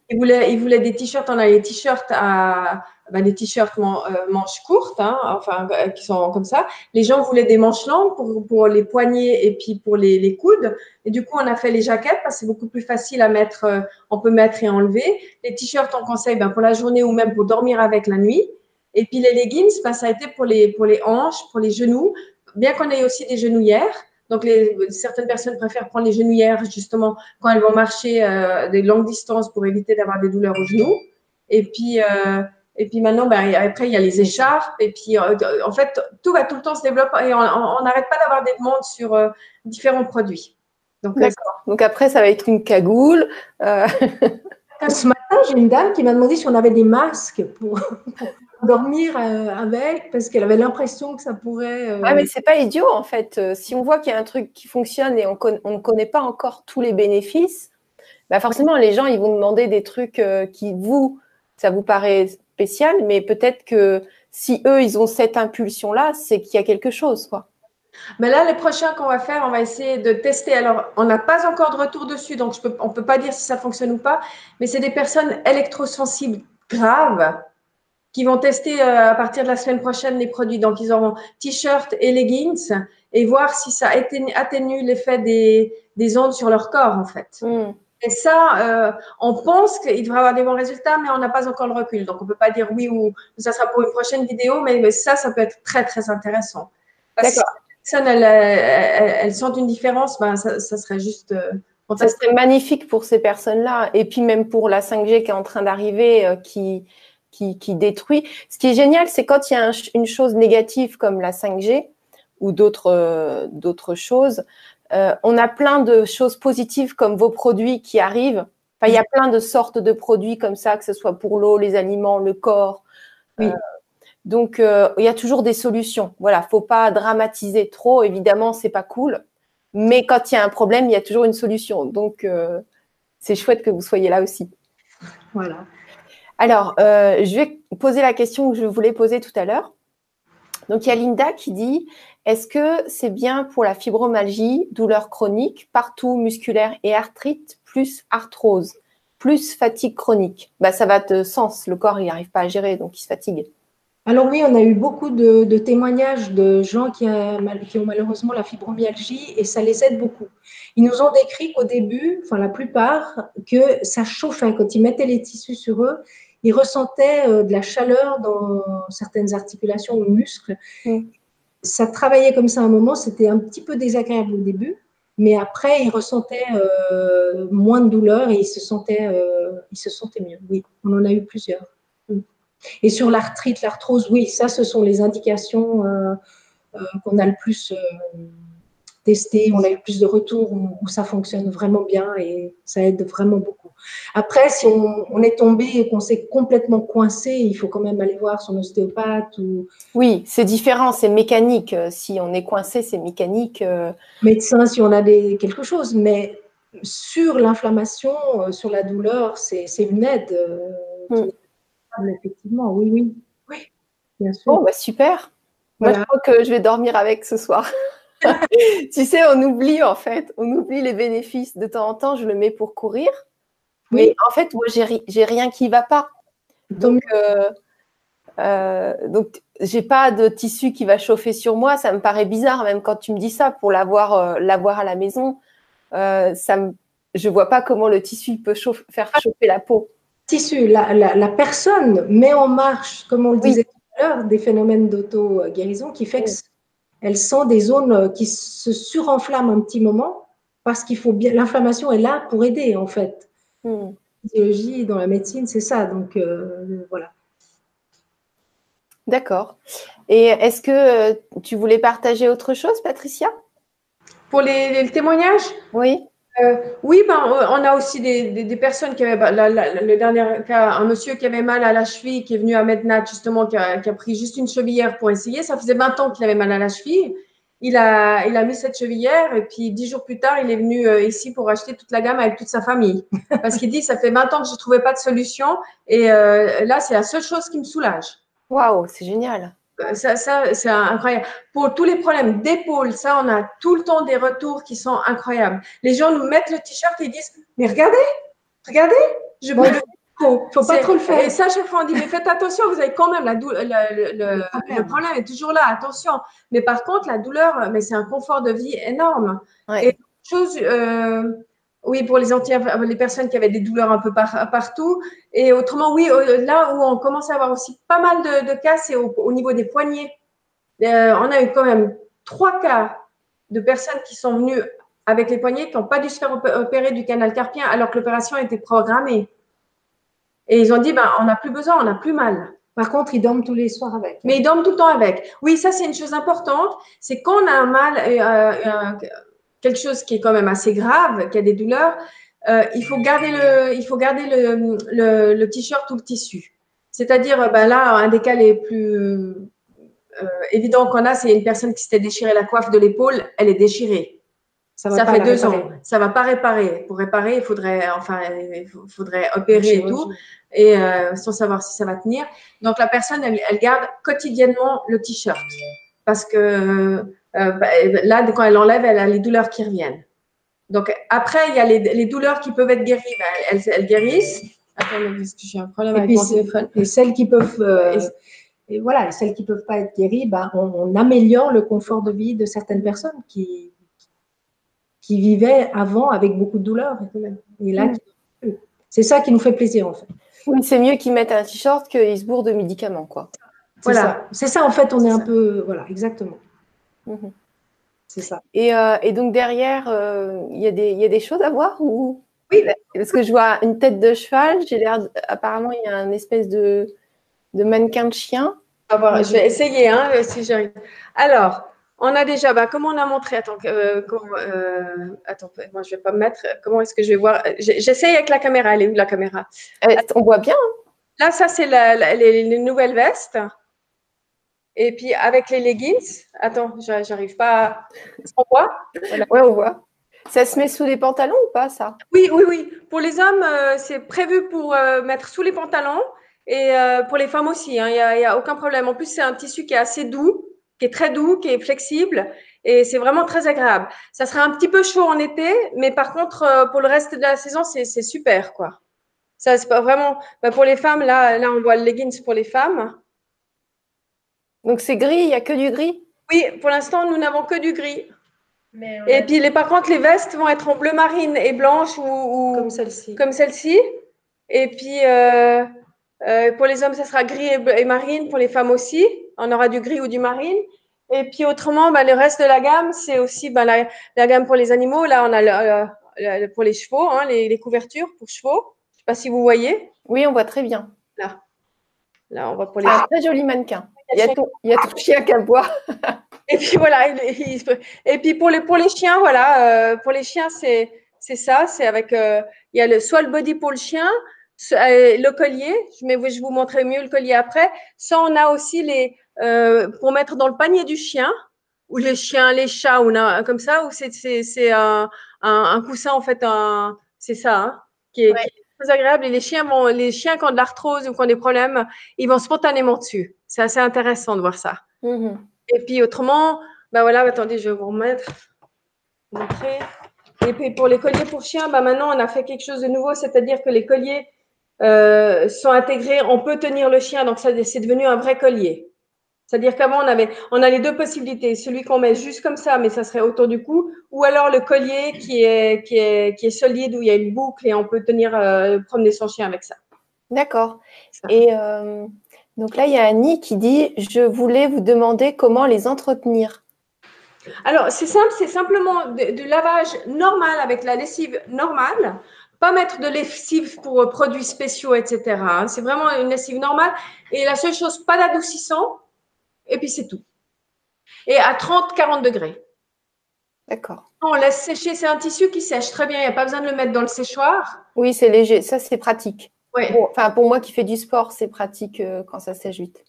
il voulait, il voulait des t-shirts. On a les t-shirts à ben, des t-shirts euh, manches courtes, hein, enfin euh, qui sont comme ça. Les gens voulaient des manches longues pour, pour les poignets et puis pour les, les coudes. Et du coup, on a fait les jaquettes parce que c'est beaucoup plus facile à mettre. Euh, on peut mettre et enlever. Les t-shirts, on conseille ben, pour la journée ou même pour dormir avec la nuit. Et puis les leggings, ben, ça a été pour les pour les hanches, pour les genoux. Bien qu'on ait aussi des genouillères. Donc, les, certaines personnes préfèrent prendre les genouillères justement quand elles vont marcher euh, des longues distances pour éviter d'avoir des douleurs aux genoux. Et puis, euh, et puis maintenant, ben, après, il y a les écharpes. Et puis, euh, en fait, tout va tout le temps se développer et on n'arrête pas d'avoir des demandes sur euh, différents produits. Donc, D'accord. Donc, après, ça va être une cagoule. Ce matin, j'ai une dame qui m'a demandé si on avait des masques pour, dormir euh, avec parce qu'elle avait l'impression que ça pourrait. Euh... Ah, mais c'est pas idiot en fait. Euh, si on voit qu'il y a un truc qui fonctionne et on, ne connaît pas encore tous les bénéfices, bah forcément les gens ils vont demander des trucs euh, qui vous ça vous paraît spécial, mais peut-être que si eux ils ont cette impulsion là, c'est qu'il y a quelque chose quoi. Mais là, les prochains qu'on va faire, on va essayer de tester. Alors, on n'a pas encore de retour dessus, donc je peux, on ne peut pas dire si ça fonctionne ou pas, mais c'est des personnes électrosensibles graves qui vont tester euh, à partir de la semaine prochaine les produits. Donc, ils auront t-shirt et leggings et voir si ça atténue l'effet des, des, ondes sur leur corps, en fait. Mm. Et ça, euh, on pense qu'il devrait avoir des bons résultats, mais on n'a pas encore le recul. Donc, on peut pas dire oui ou ça sera pour une prochaine vidéo, mais, ça, ça peut être très, très intéressant. D'accord. Si elles, elles, elles, sentent une différence, ben, ça, ça serait juste. Euh, ça serait magnifique pour ces personnes-là. Et puis même pour la 5G qui est en train d'arriver, euh, qui, qui, qui, détruit. Ce qui est génial, c'est quand il y a un, une chose négative comme la 5G ou d'autres euh, choses, euh, on a plein de choses positives comme vos produits qui arrivent. Enfin, il y a plein de sortes de produits comme ça, que ce soit pour l'eau, les aliments, le corps. Oui. Euh, donc, euh, il y a toujours des solutions. Voilà, faut pas dramatiser trop. Évidemment, c'est pas cool, mais quand il y a un problème, il y a toujours une solution. Donc, c'est chouette que vous soyez là aussi. Voilà. Alors, euh, je vais poser la question que je voulais poser tout à l'heure. Donc, il y a Linda qui dit Est-ce que c'est bien pour la fibromyalgie, douleur chronique, partout musculaire et arthrite, plus arthrose, plus fatigue chronique? Bah, Ça va de sens. Le corps, il n'arrive pas à gérer, donc il se fatigue. alors oui, on a eu beaucoup de, témoignages de gens qui, qui, ont malheureusement la fibromyalgie et ça les aide beaucoup. Ils nous ont décrit qu'au début, enfin la plupart, que ça chauffait quand ils mettaient les tissus sur eux. Ils ressentaient euh, de la chaleur dans certaines articulations ou muscles. Mm. Ça travaillait comme ça un moment, c'était un petit peu désagréable au début, mais après ils ressentaient euh, moins de douleur et ils se sentaient, euh, se mieux. Oui, on en a eu plusieurs. Et sur l'arthrite, l'arthrose, oui, ça, ce sont les indications euh, qu'on a le plus euh, on a eu plus de retours où, ça fonctionne vraiment bien et ça aide vraiment beaucoup. Après, si on, est tombé et qu'on s'est complètement coincé, il faut quand même aller voir son ostéopathe. Ou... Oui, c'est différent, c'est mécanique. Si on est coincé, c'est mécanique. Médecin, si on a des, quelque chose, mais sur l'inflammation, sur la douleur, c'est une aide. Hmm effectivement, oui, oui. Oui, bien sûr. Oh, bah super. Moi, je crois que je vais dormir avec ce soir. tu sais, on oublie en fait, on oublie les bénéfices. De temps en temps, je le mets pour courir. Oui. Mais en fait, moi, j'ai rien qui ne va pas. Donc, euh, euh, donc j'ai pas de tissu qui va chauffer sur moi. Ça me paraît bizarre, même quand tu me dis ça, pour l'avoir euh, l'avoir à la maison. Euh, ça me, je vois pas comment le tissu peut faire chauffer la peau tissu, la, personne met en marche, comme on le disait tout à l'heure, des phénomènes d'auto-guérison qui fait qu'elle sent des zones qui se surenflamment un petit moment parce qu'il faut bien. L'inflammation est là pour aider, en fait. Hmm. Physiologie dans la médecine, c'est ça. Donc, euh, voilà. D'accord. Et est-ce que euh, tu voulais partager autre chose, Patricia? Pour les témoignages? Oui. Euh, oui, ben, euh, on a aussi des, personnes qui avaient, le dernier cas, un monsieur qui avait mal à la cheville, qui est venu à Mednat, justement, qui a, pris juste une chevillère pour essayer. Ça faisait 20 ans qu'il avait mal à la cheville. Il a, il a mis cette chevillère et puis dix jours plus tard, il est venu euh, ici pour acheter toute la gamme avec toute sa famille. Parce qu'il dit, ça fait 20 ans que je ne trouvais pas de solution et là, c'est la seule chose qui me soulage. Waouh, c'est génial ça, ça c'est incroyable. Pour tous les problèmes d'épaule, ça, on a tout le temps des retours qui sont incroyables. Les gens nous mettent le t-shirt et disent Mais regardez, regardez, je ne faut, faut pas trop le faire. Et ça, chaque fois, on dit Mais faites attention, vous avez quand même la douleur. Le, problème est toujours là, attention. Mais par contre, la douleur, mais c'est un confort de vie énorme. Et chose. Euh, oui, pour les, anti les personnes qui avaient des douleurs un peu partout. Et autrement, oui, euh, là où on commence à avoir aussi pas mal de, cas, c'est au, niveau des poignets. Euh, on a eu quand même trois cas de personnes qui sont venues avec les poignets qui n'ont pas dû se faire opérer du canal carpien alors que l'opération était programmée. Et ils ont dit, ben, on n'a plus besoin, on n'a plus mal. Par contre, ils dorment tous les soirs avec. Mais ils dorment tout le temps avec. Oui, ça, c'est une chose importante. C'est quand on a un mal, euh, quelque chose qui est quand même assez grave, qui a des douleurs, euh, il faut garder le, il faut garder le, le, le t-shirt ou le tissu. C'est-à-dire, ben là, un des cas les plus euh, évidents qu'on a, c'est une personne qui s'était déchiré la coiffe de l'épaule, elle est déchirée. Ça, fait deux ans. Ça va pas réparer. Pour réparer, il faudrait, enfin, il faudrait opérer et tout, et euh, sans savoir si ça va tenir. Donc la personne, elle, elle garde quotidiennement le t-shirt parce que euh, bah, là, quand elle enlève, elle a les douleurs qui reviennent. Donc, après, il y a les, douleurs qui peuvent être guéries. Ben, elles, guérissent. Attends, j'ai un problème avec mon téléphone. Et celles qui peuvent. Euh, et, voilà, celles qui ne peuvent pas être guéries, ben, on, améliore le confort de vie de certaines personnes qui, qui vivaient avant avec beaucoup de douleurs. Et là, mm. c'est ça qui nous fait plaisir, en fait. Oui, c'est mieux qu'ils mettent un t-shirt qu'ils se bourrent de médicaments, quoi. Voilà, c'est ça, en fait, on est un peu. Voilà, exactement. Mhm. C'est ça. Et, euh, et, donc derrière, euh, il y, y, a des choses à voir ou? Oui. Parce que je vois une tête de cheval. J'ai l'air. Apparemment, il y a une espèce de, de mannequin de chien. Ah, je vais essayer, hein, si j'arrive. Alors, on a déjà, bah, comme on a montré, attends, euh, attends, moi je vais pas me mettre, comment est-ce que je vais voir J'essaye avec la caméra, elle est où la caméra? On voit bien. Hein. Là, ça c'est les, les, nouvelles vestes. Et puis avec les leggings, attends, j'arrive pas. À... On voit? Oui, on voit. Ça se met sous les pantalons ou pas, ça? Oui, oui, oui. Pour les hommes, euh, c'est prévu pour euh, mettre sous les pantalons et euh, pour les femmes aussi. Hein. Il n'y a, aucun problème. En plus, c'est un tissu qui est assez doux, qui est très doux, qui est flexible et c'est vraiment très agréable. Ça sera un petit peu chaud en été, mais par contre, pour le reste de la saison, c'est super, quoi. Ça, c'est pas vraiment. Bah, pour les femmes, là, là, on voit le leggings pour les femmes. Donc c'est gris, il n'y a que du gris? Oui, pour l'instant, nous n'avons que du gris. et puis, les, par contre, les vestes vont être en bleu marine et blanche ou, comme celle-ci. Comme celle-ci. Et puis, euh, euh, pour les hommes, ça sera gris et, marine. Pour les femmes aussi, on aura du gris ou du marine. Et puis, autrement, bah, le reste de la gamme, c'est aussi bah, la, gamme pour les animaux. Là, on a pour les chevaux, hein, les, couvertures pour chevaux. Je ne sais pas si vous voyez. Oui, on voit très bien. Là. Là, on voit pour les. Ah, très joli mannequin. Il y a ton, il y a ton chien qu'à boire. et puis voilà. et puis pour les, pour les chiens, voilà. Euh, pour les chiens, c'est c'est ça. C'est avec. Euh, il y a le, soit le body pour le chien, euh, le collier. Je, mais je vous montrerai mieux le collier après. Ça, on a aussi les pour mettre dans le panier du chien ou les chiens, les chats ou comme ça. Ou c'est c'est un, un, un, coussin en fait. C'est ça hein, qui est, très agréable. Et les chiens, vont, les chiens qui ont de l'arthrose ou qui ont des problèmes, ils vont spontanément dessus. C'est assez intéressant de voir ça. Mm-hmm. Et puis autrement, ben voilà, attendez, je vais vous remettre, montrer. Et puis pour les colliers pour chiens, ben maintenant on a fait quelque chose de nouveau, c'est-à-dire que les colliers euh, sont intégrés, on peut tenir le chien, donc ça c'est devenu un vrai collier. C'est-à-dire qu'avant, on avait, on a les deux possibilités. Celui qu'on met juste comme ça, mais ça serait autour du cou, ou alors le collier qui est, qui est, qui est solide, où il y a une boucle et on peut tenir, euh, promener son chien avec ça. D'accord. Et euh, donc là, il y a Annie qui dit, je voulais vous demander comment les entretenir. Alors, c'est simple, c'est simplement du lavage normal avec la lessive normale. Pas mettre de lessive pour produits spéciaux, etc. Hein. C'est vraiment une lessive normale. Et la seule chose, pas d'adoucissant et puis c'est tout. Et à 30-40 degrés. D'accord. On laisse sécher, c'est un tissu qui sèche très bien, il n'y a pas besoin de le mettre dans le séchoir. Oui, c'est léger, ça c'est pratique. Enfin, pour moi qui fais du sport, c'est pratique euh, quand ça sèche vite.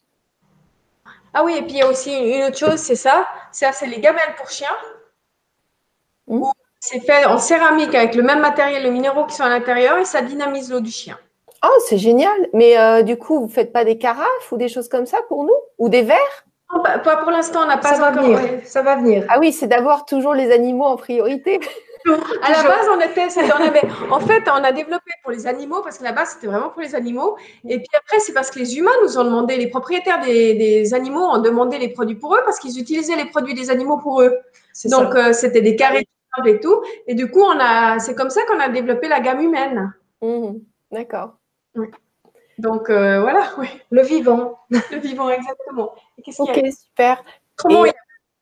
Ah oui, et puis il y a aussi une autre chose, c'est ça, ça c'est les gamelles pour chiens. Mmh. C'est fait en céramique avec le même matériel, les minéraux qui sont à l'intérieur et ça dynamise l'eau du chien. Oh, c'est génial. Mais euh, du coup, vous ne faites pas des carafes ou des choses comme ça pour nous? Ou des verres? Pas pour l'instant, on n'a pas ça encore. Va venir. Ça va venir. Ah oui, c'est d'avoir toujours les animaux en priorité. À la base, on était, on avait, en fait, on a développé pour les animaux parce que la base c'était vraiment pour les animaux. Et puis après, c'est parce que les humains nous ont demandé, les propriétaires des, animaux ont demandé les produits pour eux parce qu'ils utilisaient les produits des animaux pour eux. Donc euh, c'était des carrés et tout. Et du coup, on a, c'est comme ça qu'on a développé la gamme humaine. Mmh. D'accord. Donc euh, voilà, oui. Le vivant. Le vivant, exactement. ok, super. Comment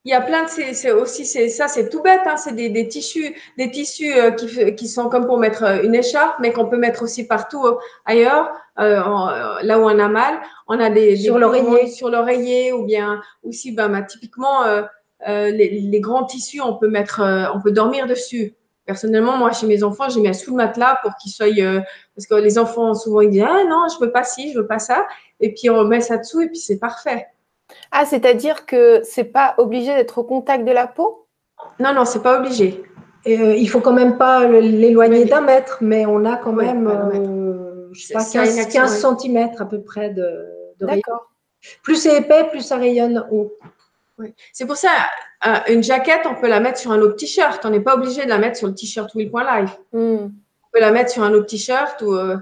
il y a plein de c'est aussi c'est ça c'est tout bête hein, c'est des, des, tissus des tissus euh, qui, qui sont comme pour mettre euh, une écharpe mais qu'on peut mettre aussi partout ailleurs là où on a mal on a des sur l'oreiller sur l'oreiller ou bien aussi ben, ben typiquement les, les, grands tissus on peut mettre on peut dormir dessus Personnellement, moi, chez mes enfants, j'ai mis sous le matelas pour qu'ils soient. Euh, parce que les enfants, souvent, ils disent Ah non, je veux pas ci, je veux pas ça. Et puis, on met ça dessous et puis c'est parfait. Ah, c'est-à-dire que c'est pas obligé d'être au contact de la peau? Non, non, c'est pas obligé. Euh, il faut quand même pas l'éloigner d'un mètre, mais on a quand même, euh, je sais pas, 15, cm à peu près de, de D'accord. Plus c'est épais, plus ça rayonne haut. C'est pour ça, euh, une jaquette, on peut la mettre sur un autre t-shirt. On n'est pas obligé de la mettre sur le t-shirt Will.life. Mm. On peut la mettre sur un autre t-shirt ou euh,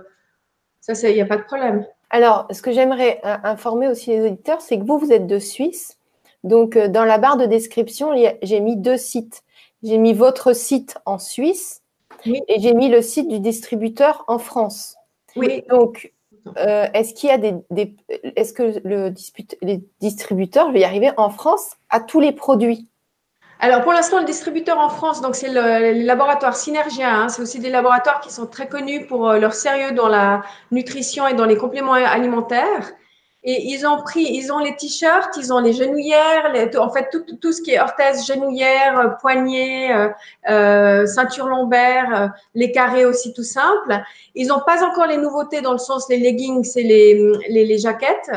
ça, il n'y a pas de problème. Alors, ce que j'aimerais euh, informer aussi les auditeurs, c'est que vous, vous êtes de Suisse. Donc, dans la barre de description, j'ai mis deux sites. J'ai mis votre site en Suisse et j'ai mis le site du distributeur en France. Oui. Donc, euh, est-ce qu'il y a des, est-ce que le les distributeurs, je vais y arriver en France, a tous les produits? Alors pour l'instant, le distributeur en France, donc c'est le, laboratoire Synergia. Hein. c'est aussi des laboratoires qui sont très connus pour euh, leur sérieux dans la nutrition et dans les compléments alimentaires. Et ils ont pris, ils ont les t-shirts, ils ont les genouillères, en fait tout, tout, ce qui est orthèse, genouillère, euh, poignet, euh, euh, ceinture lombaire, euh, les carrés aussi tout simple. Ils n'ont pas encore les nouveautés dans le sens les leggings et les, les, les jaquettes,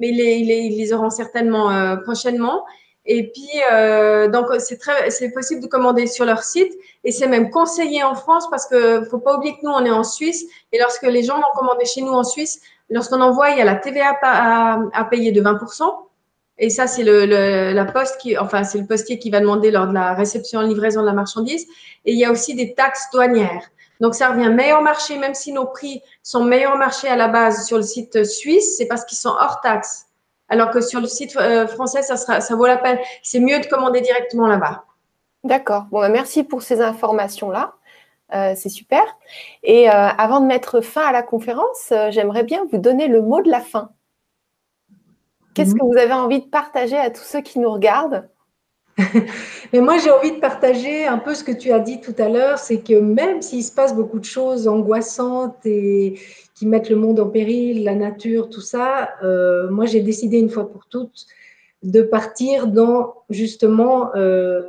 mais les, ils les auront certainement euh, prochainement. Et puis, euh, donc, c'est très, c'est possible de commander sur leur site et c'est même conseillé en France parce que faut pas oublier que nous, on est en Suisse et lorsque les gens vont commander chez nous en Suisse, lorsqu'on envoie, il y a la TVA à, payer de 20%. Et ça, c'est le, la poste qui, enfin, c'est le postier qui va demander lors de la réception et livraison de la marchandise. Et il y a aussi des taxes douanières. Donc, ça revient meilleur marché, même si nos prix sont meilleurs marché à la base sur le site suisse, c'est parce qu'ils sont hors taxes. alors que sur le site euh, français, ça, sera, ça vaut la peine. C'est mieux de commander directement là-bas. D'accord. Bon, bah, merci pour ces informations-là. Euh, c'est super. Et euh, avant de mettre fin à la conférence, j'aimerais bien vous donner le mot de la fin. Qu'est-ce mhm. que vous avez envie de partager à tous ceux qui nous regardent? Mais moi, j'ai envie de partager un peu ce que tu as dit tout à l'heure, c'est que même s'il se passe beaucoup de choses angoissantes et qui mettent le monde en péril, la nature, tout ça, euh, moi, j'ai décidé une fois pour toutes de partir dans justement euh,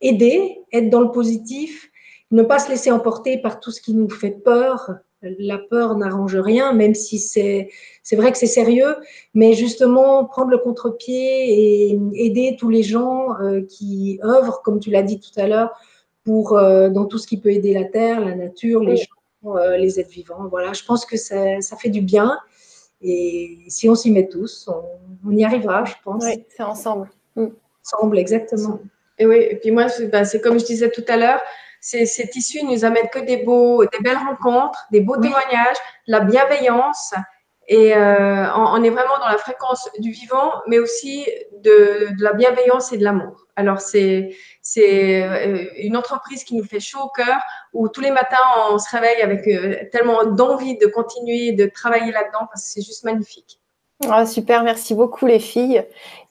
aider, être dans le positif, ne pas se laisser emporter par tout ce qui nous fait peur, la peur n'arrange rien, même si c'est c'est vrai que c'est sérieux, mais justement prendre le contre-pied et aider tous les gens euh, qui œuvrent, comme tu l'as dit tout à l'heure, pour euh, dans tout ce qui peut aider la terre, la nature, les gens, euh, les êtres vivants. Voilà, je pense que ça, ça fait du bien. Et si on s'y met tous, on, y arrivera, je pense. Oui, c'est ensemble. Mm. Ensemble, exactement. Et oui, et puis moi, c'est ben, comme je disais tout à l'heure, ces, ces, tissus nous amènent que des beaux, des belles rencontres, des beaux témoignages, la bienveillance. Et euh, on, est vraiment dans la fréquence du vivant, mais aussi de, de la bienveillance et de l'amour. Alors c'est c'est euh, une entreprise qui nous fait chaud au cœur, où tous les matins on se réveille avec euh, tellement d'envie de continuer de travailler là-dedans parce que c'est juste magnifique. Ah, super, merci beaucoup les filles.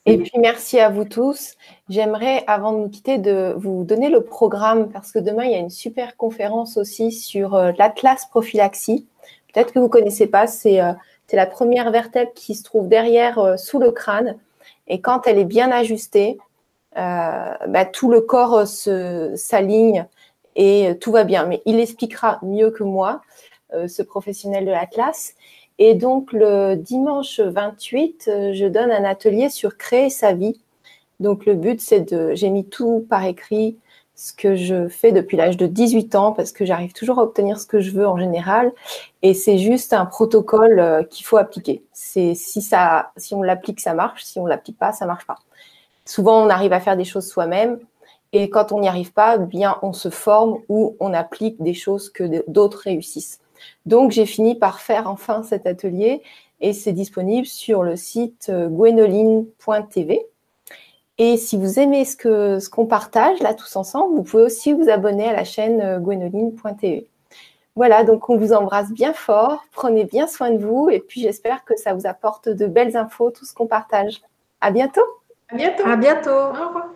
Et puis merci à vous tous. J'aimerais, avant de nous quitter, de vous donner le programme parce que demain, il y a une super conférence aussi sur euh, l'Atlas prophylaxie. Peut-être que vous ne connaissez pas, euh, c'est la première vertèbre qui se trouve derrière, euh, sous le crâne. Et quand elle est bien ajustée, bah, tout le corps s'aligne et tout va bien. Mais il expliquera mieux que moi, ce professionnel de l'Atlas. Et donc, le dimanche 28, euh, je donne un atelier sur créer sa vie. Donc, le but, c'est de. J'ai mis tout par écrit, ce que je fais depuis l'âge de 18 ans, parce que j'arrive toujours à obtenir ce que je veux en général. Et c'est juste un protocole euh, qu'il faut appliquer. C'est si ça, si on l'applique, ça marche. Si on l'applique pas, ça marche pas. Souvent, on arrive à faire des choses soi-même. Et quand on n'y arrive pas, bien, on se forme ou on applique des choses que d'autres réussissent. Donc, j'ai fini par faire enfin cet atelier et c'est disponible sur le site euh, gwenoline.tv. Et si vous aimez ce qu'on ce qu'on partage là tous ensemble, vous pouvez aussi vous abonner à la chaîne euh, gwenoline.tv. Voilà, donc on vous embrasse bien fort, prenez bien soin de vous et puis j'espère que ça vous apporte de belles infos, tout ce qu'on partage. À bientôt. À bientôt. À bientôt. Au revoir.